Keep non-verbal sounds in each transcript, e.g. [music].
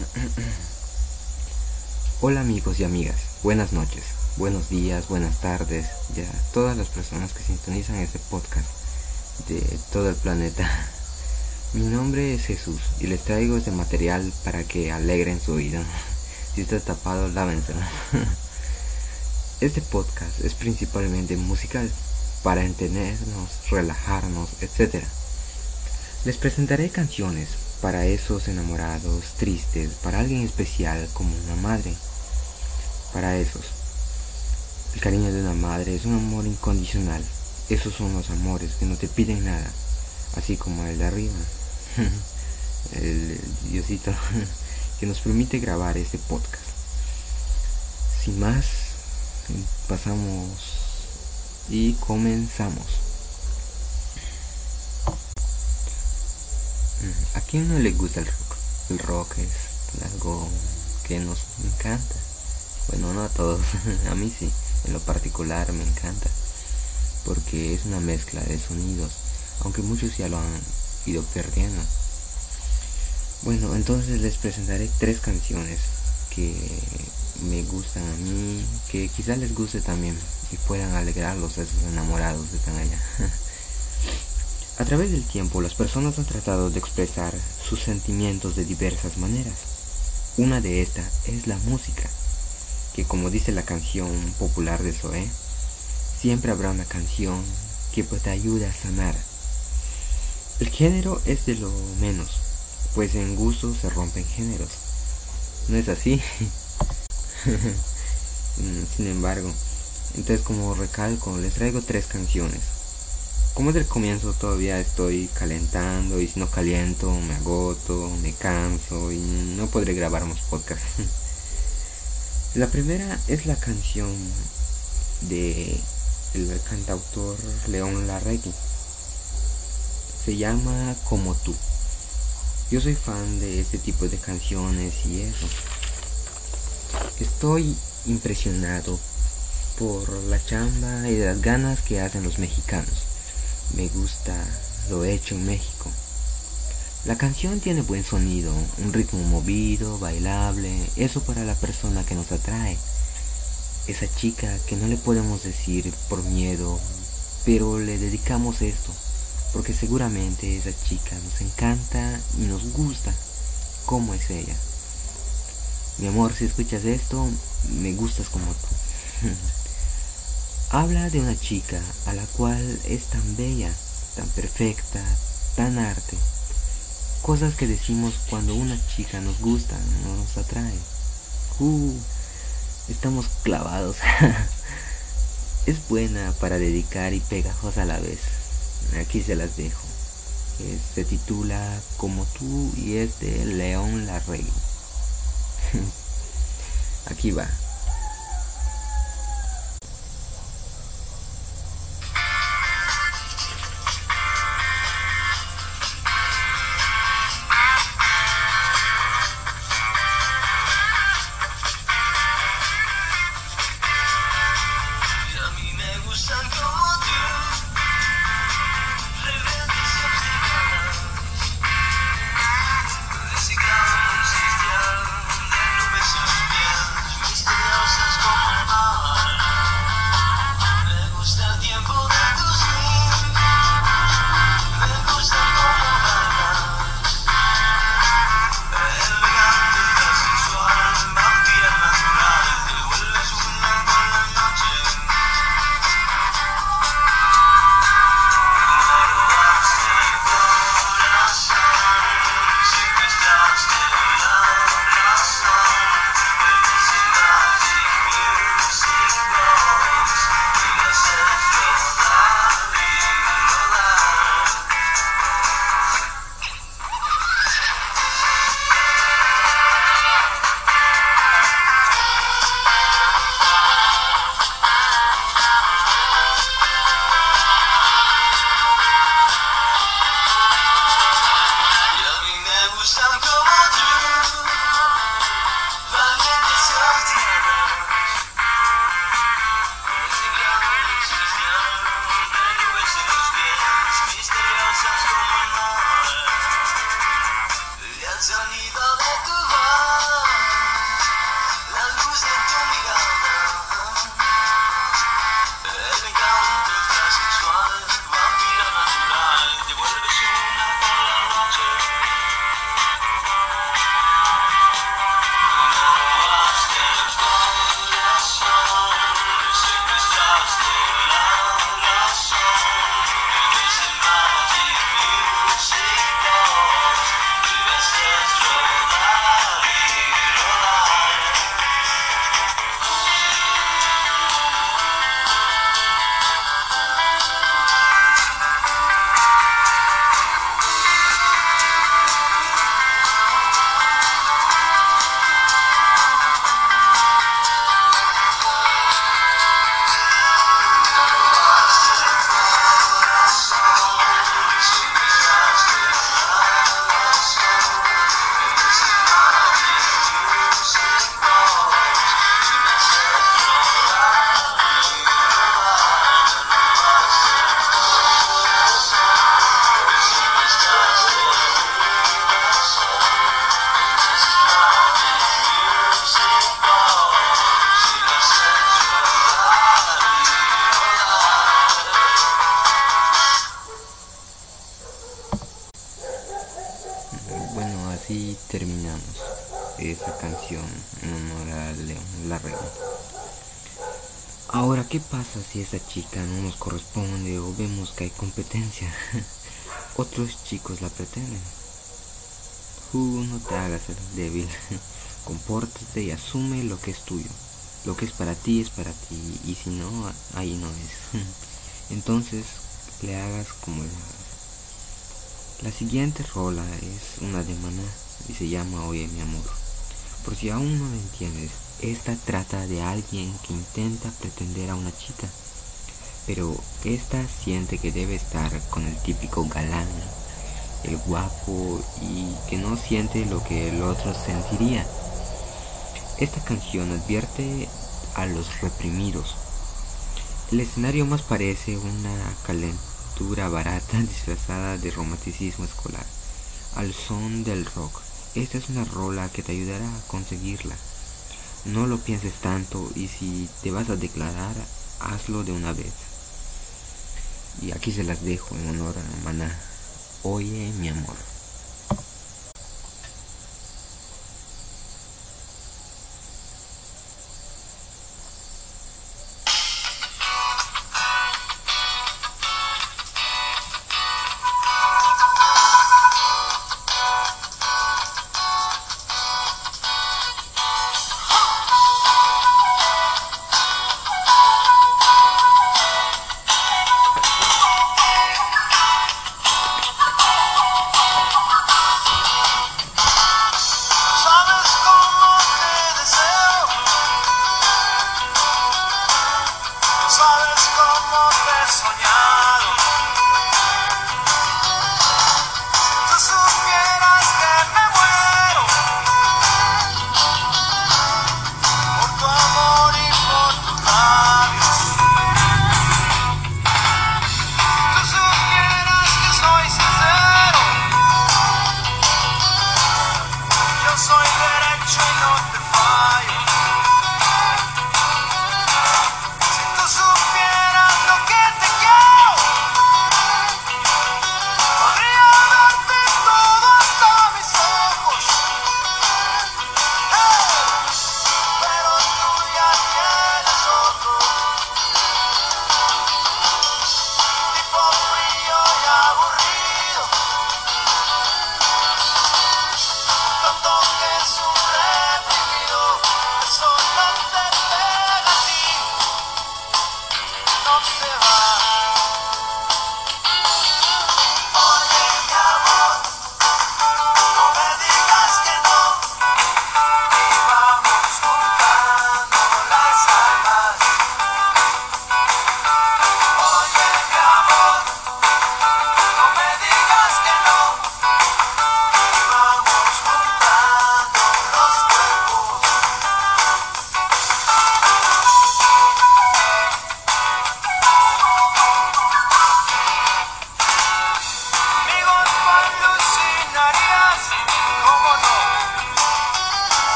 [clears throat] Hola amigos y amigas, buenas noches, buenos días, buenas tardes, ya todas las personas que sintonizan este podcast de todo el planeta. [laughs] Mi nombre es Jesús y les traigo este material para que alegren su vida. [laughs] Si está tapado, lávenselo. [laughs] Este podcast es principalmente musical, para entendernos, relajarnos, etc. Les presentaré canciones para esos enamorados, tristes, para alguien especial como una madre. Para esos. El cariño de una madre es un amor incondicional. Esos son los amores que no te piden nada, así como el de arriba. [laughs] el Diosito [laughs] que nos permite grabar este podcast. Sin más, pasamos y comenzamos. ¿A quién no le gusta el rock? El rock es algo que nos encanta. Bueno, no a todos, [laughs] a mí sí, en lo particular me encanta. Porque es una mezcla de sonidos, aunque muchos ya lo han ido perdiendo. Bueno, entonces les presentaré tres canciones que me gustan a mí, que quizás les guste también y puedan alegrarlos a esos enamorados que están allá. [laughs] A través del tiempo las personas han tratado de expresar sus sentimientos de diversas maneras. Una de estas es la música, que como dice la canción popular de Zoé, siempre habrá una canción que pues te ayude a sanar. El género es de lo menos, pues en gusto se rompen géneros. ¿No es así? [laughs] Sin embargo, entonces como recalco, les traigo tres canciones como es el comienzo todavía estoy calentando y si no caliento me agoto, me canso y no podré grabar más podcast. [laughs] la primera es la canción de el cantautor León Larregui. Se llama Como tú. Yo soy fan de este tipo de canciones y eso. Estoy impresionado por la chamba y las ganas que hacen los mexicanos me gusta lo hecho en México. La canción tiene buen sonido, un ritmo movido, bailable, eso para la persona que nos atrae. Esa chica que no le podemos decir por miedo, pero le dedicamos esto, porque seguramente esa chica nos encanta y nos gusta como es ella. Mi amor, si escuchas esto, me gustas como tú. [laughs] Habla de una chica a la cual es tan bella, tan perfecta, tan arte. Cosas que decimos cuando una chica nos gusta, nos atrae. Uh, estamos clavados. [laughs] es buena para dedicar y pegajosa a la vez. Aquí se las dejo. se titula Como tú y es de León Larregui. [laughs] Aquí va. Canción en honor a León Larregui. Ahora, ¿qué pasa si esa chica no nos corresponde o vemos que hay competencia? [laughs] Otros chicos la pretenden. No te hagas el débil. [laughs] Compórtate y asume lo que es tuyo. Lo que es para ti es para ti y si no, ahí no es. [laughs] Entonces, le hagas como le. La siguiente rola es una de Maná y se llama Oye mi amor. Por si aún no lo entiendes, esta trata de alguien que intenta pretender a una chica, pero esta siente que debe estar con el típico galán, el guapo y que no siente lo que el otro sentiría. Esta canción advierte a los reprimidos. El escenario más parece una calentura barata [laughs] disfrazada de romanticismo escolar, al son del rock. Esta es una rola que te ayudará a conseguirla. No lo pienses tanto y si te vas a declarar, hazlo de una vez. Y aquí se las dejo en honor a Maná. Oye, mi amor.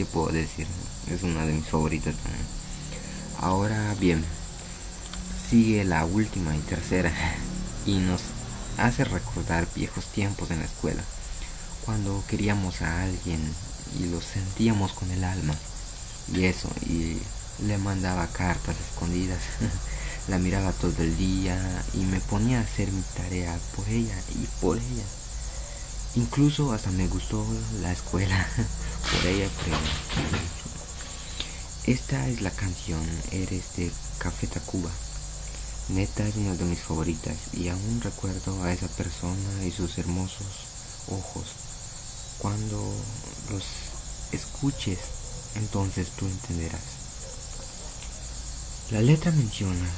¿Qué puedo decir? Es una de mis favoritas también. Ahora bien, sigue la última y tercera [laughs] y nos hace recordar viejos tiempos en la escuela, cuando queríamos a alguien y lo sentíamos con el alma y eso, y le mandaba cartas escondidas. [laughs] la miraba todo el día y me ponía a hacer mi tarea por ella y por ella. Incluso hasta me gustó la escuela [laughs] por ella creo. Esta es la canción Eres de Café Tacuba. Neta es una de mis favoritas y aún recuerdo a esa persona y sus hermosos ojos. Cuando los escuches, entonces tú entenderás. La letra menciona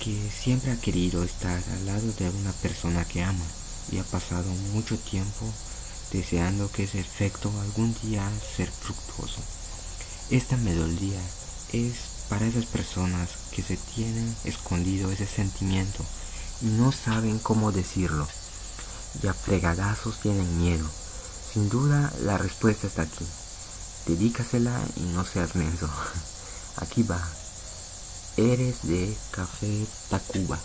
que siempre ha querido estar al lado de una persona que ama y ha pasado mucho tiempo deseando que ese efecto algún día ser fructuoso. Esta melodía es para esas personas que se tienen escondido ese sentimiento y no saben cómo decirlo. Y a fregadazos tienen miedo. Sin duda la respuesta está aquí. Dedícasela y no seas menso. [laughs] Aquí va. Eres de Café Tacuba.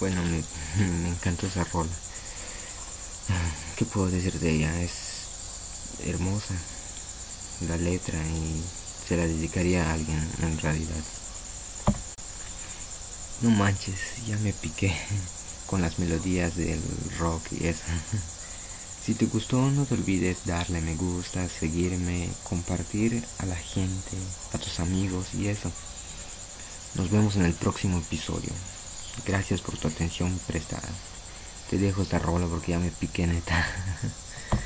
Bueno, me, [laughs] me encantó esa rola. ¿Qué puedo decir de ella? Es hermosa la letra y se la dedicaría a alguien en realidad. No manches, ya me piqué [laughs] con las melodías del rock y eso. [laughs] Si te gustó, no te olvides darle me gusta, seguirme, compartir a la gente, a tus amigos y eso. Nos vemos en el próximo episodio. Gracias por tu atención prestada. Te dejo esta rola porque ya me piqué neta.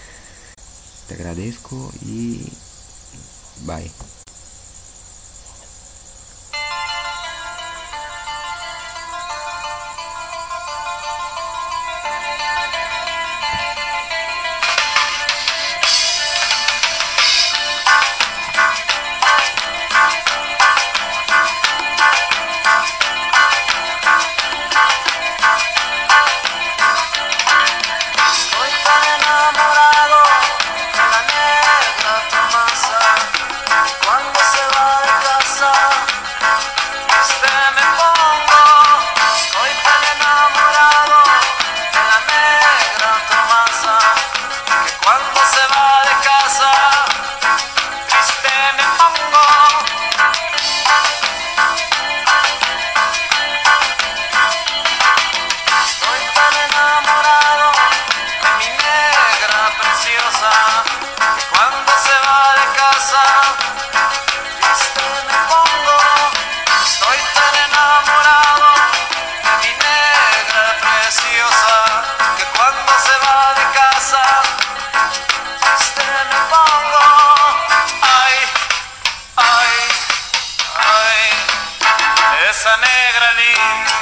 [laughs] Te agradezco y bye. Esa negra linda.